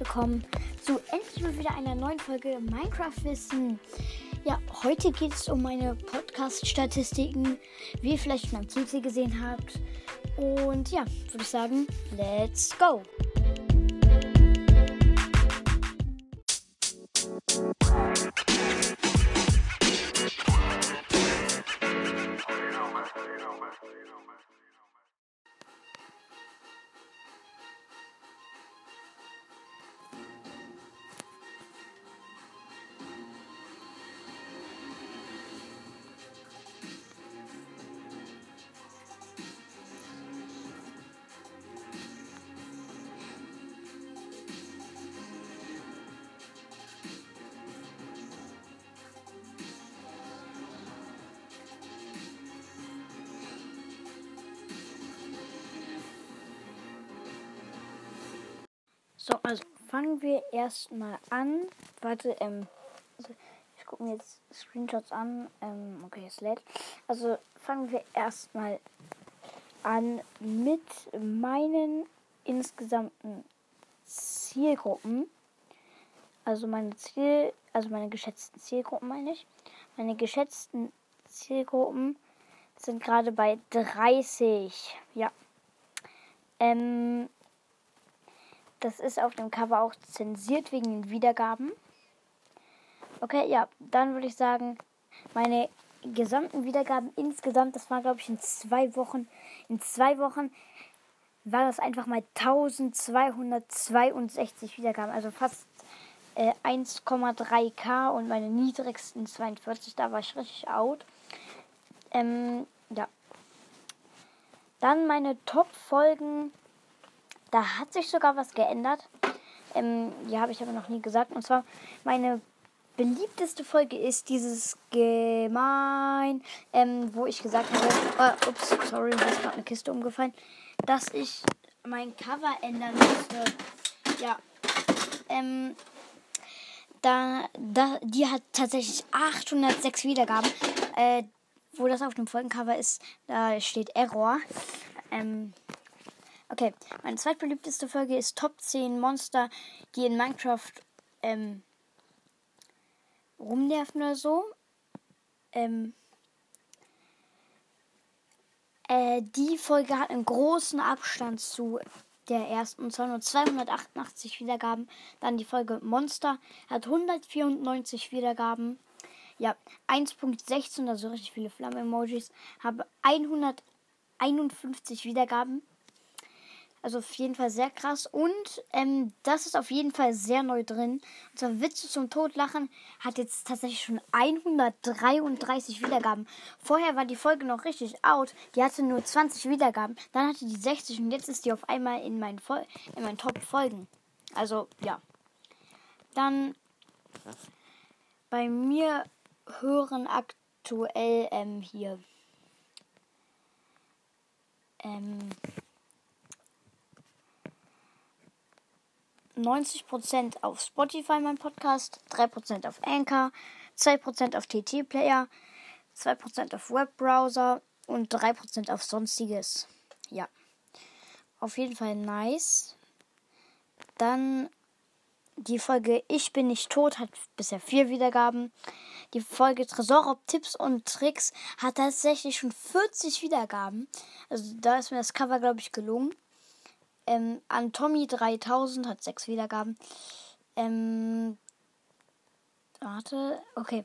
willkommen zu endlich mal wieder einer neuen Folge Minecraft Wissen. Ja, heute geht es um meine Podcast-Statistiken, wie ihr vielleicht schon am Titel gesehen habt. Und ja, würde ich sagen, let's go! So, also fangen wir erstmal an. Warte, ähm, also ich gucke mir jetzt Screenshots an. Ähm, okay, es lädt. Also fangen wir erstmal an mit meinen insgesamten Zielgruppen. Also meine Ziel, also meine geschätzten Zielgruppen meine ich. Meine geschätzten Zielgruppen sind gerade bei 30. Ja. Ähm, das ist auf dem Cover auch zensiert wegen den Wiedergaben. Okay, ja, dann würde ich sagen, meine gesamten Wiedergaben insgesamt, das war glaube ich in zwei Wochen. In zwei Wochen war das einfach mal 1262 Wiedergaben, also fast äh, 1,3k und meine niedrigsten 42, da war ich richtig out. Ähm, ja. Dann meine Top-Folgen da hat sich sogar was geändert. Ähm, ja, habe ich aber noch nie gesagt. Und zwar, meine beliebteste Folge ist dieses Gemein, ähm, wo ich gesagt habe, oh, ups, sorry, mir ist gerade eine Kiste umgefallen, dass ich mein Cover ändern musste. Ja. Ähm, da, da, die hat tatsächlich 806 Wiedergaben. Äh, wo das auf dem Folgencover ist, da steht Error. Ähm, Okay, meine zweitbeliebteste Folge ist Top 10 Monster, die in Minecraft ähm, rumnerven oder so. Ähm, äh, die Folge hat einen großen Abstand zu der ersten, und zwar nur 288 Wiedergaben. Dann die Folge Monster hat 194 Wiedergaben. Ja, 1.16, also richtig viele Flammen-Emojis, habe 151 Wiedergaben. Also auf jeden Fall sehr krass. Und ähm, das ist auf jeden Fall sehr neu drin. Und zwar Witze zum Totlachen hat jetzt tatsächlich schon 133 Wiedergaben. Vorher war die Folge noch richtig out. Die hatte nur 20 Wiedergaben. Dann hatte die 60 und jetzt ist die auf einmal in meinen, Vol in meinen Top-Folgen. Also ja. Dann bei mir hören aktuell ähm, hier. Ähm, 90% auf Spotify mein Podcast, 3% auf Anchor, 2% auf TT Player, 2% auf Webbrowser und 3% auf sonstiges. Ja. Auf jeden Fall nice. Dann die Folge Ich bin nicht tot hat bisher vier Wiedergaben. Die Folge Tresor Tipps und Tricks hat tatsächlich schon 40 Wiedergaben. Also da ist mir das Cover, glaube ich, gelungen. Ähm, an Tommy 3000 hat sechs Wiedergaben. Ähm, warte, okay.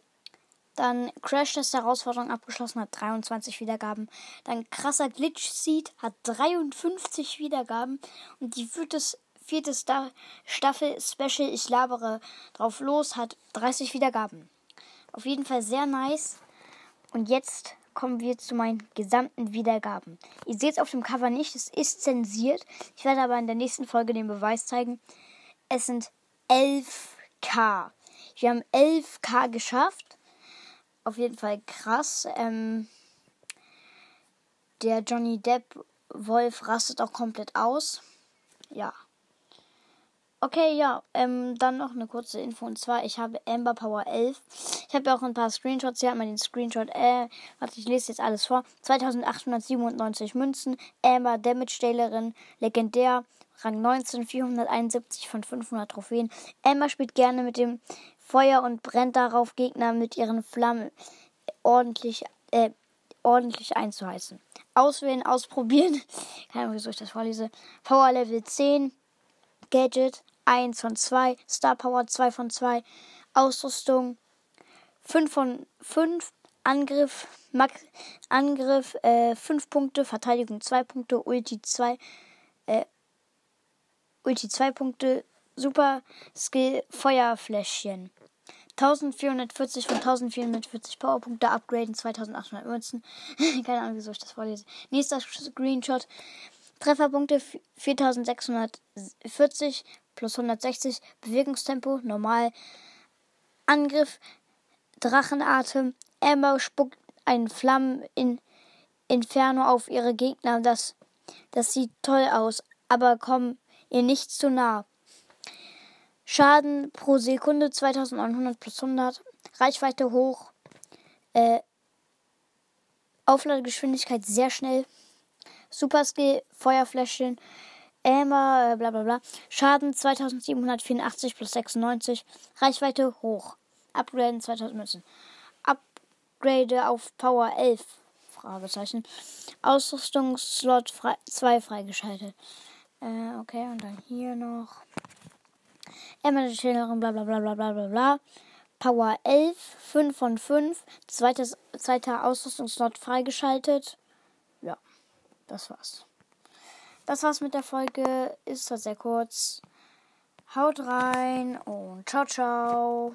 Dann Crash Test Herausforderung abgeschlossen hat 23 Wiedergaben. Dann krasser Glitch Seed hat 53 Wiedergaben. Und die vierte, vierte Staffel Special Ich labere drauf los hat 30 Wiedergaben. Auf jeden Fall sehr nice. Und jetzt kommen wir zu meinen gesamten Wiedergaben. Ihr seht es auf dem Cover nicht, es ist zensiert. Ich werde aber in der nächsten Folge den Beweis zeigen. Es sind 11k. Wir haben 11k geschafft. Auf jeden Fall krass. Ähm, der Johnny Depp Wolf rastet auch komplett aus. Ja. Okay, ja, ähm, dann noch eine kurze Info. Und zwar, ich habe Amber Power 11. Ich habe auch ein paar Screenshots. Hier hat man den Screenshot. Äh, warte, ich lese jetzt alles vor. 2897 Münzen. Amber, Damage Dalerin, legendär. Rang 19, 471 von 500 Trophäen. Amber spielt gerne mit dem Feuer und brennt darauf, Gegner mit ihren Flammen ordentlich, äh, ordentlich einzuheizen. Auswählen, ausprobieren. Keine Ahnung, wieso ich das vorlese. Power Level 10. Gadget 1 von 2. Star Power 2 von 2. Ausrüstung 5 von 5. Angriff, Max, Angriff äh, 5 Punkte, Verteidigung 2 Punkte, Ulti 2, äh, Ulti 2 Punkte, Super Skill Feuerfläschchen. 1440 von 1440 Powerpunkte upgraden, 2800 Münzen. Keine Ahnung, wieso ich das vorlese. Nächster Screenshot. Trefferpunkte 4640 plus 160. Bewegungstempo normal. Angriff Drachenatem. Amber spuckt einen Flammen in Inferno auf ihre Gegner. Das, das sieht toll aus, aber komm ihr nicht zu nah. Schaden pro Sekunde 2900 plus 100. Reichweite hoch. Äh, Aufladegeschwindigkeit sehr schnell. Super Skill, Feuerfläschchen. Amber, äh, bla bla bla. Schaden 2784 plus 96. Reichweite hoch. Upgraden 2000 Münzen. Upgrade auf Power 11. Fragezeichen. Ausrüstungsslot 2 freigeschaltet. Äh, okay, und dann hier noch. Trainerin, bla bla bla bla bla bla bla. Power 11, 5 von 5. Zweites, zweiter Ausrüstungsslot freigeschaltet. Ja, das war's. Das war's mit der Folge. Ist zwar sehr kurz. Haut rein und ciao, ciao.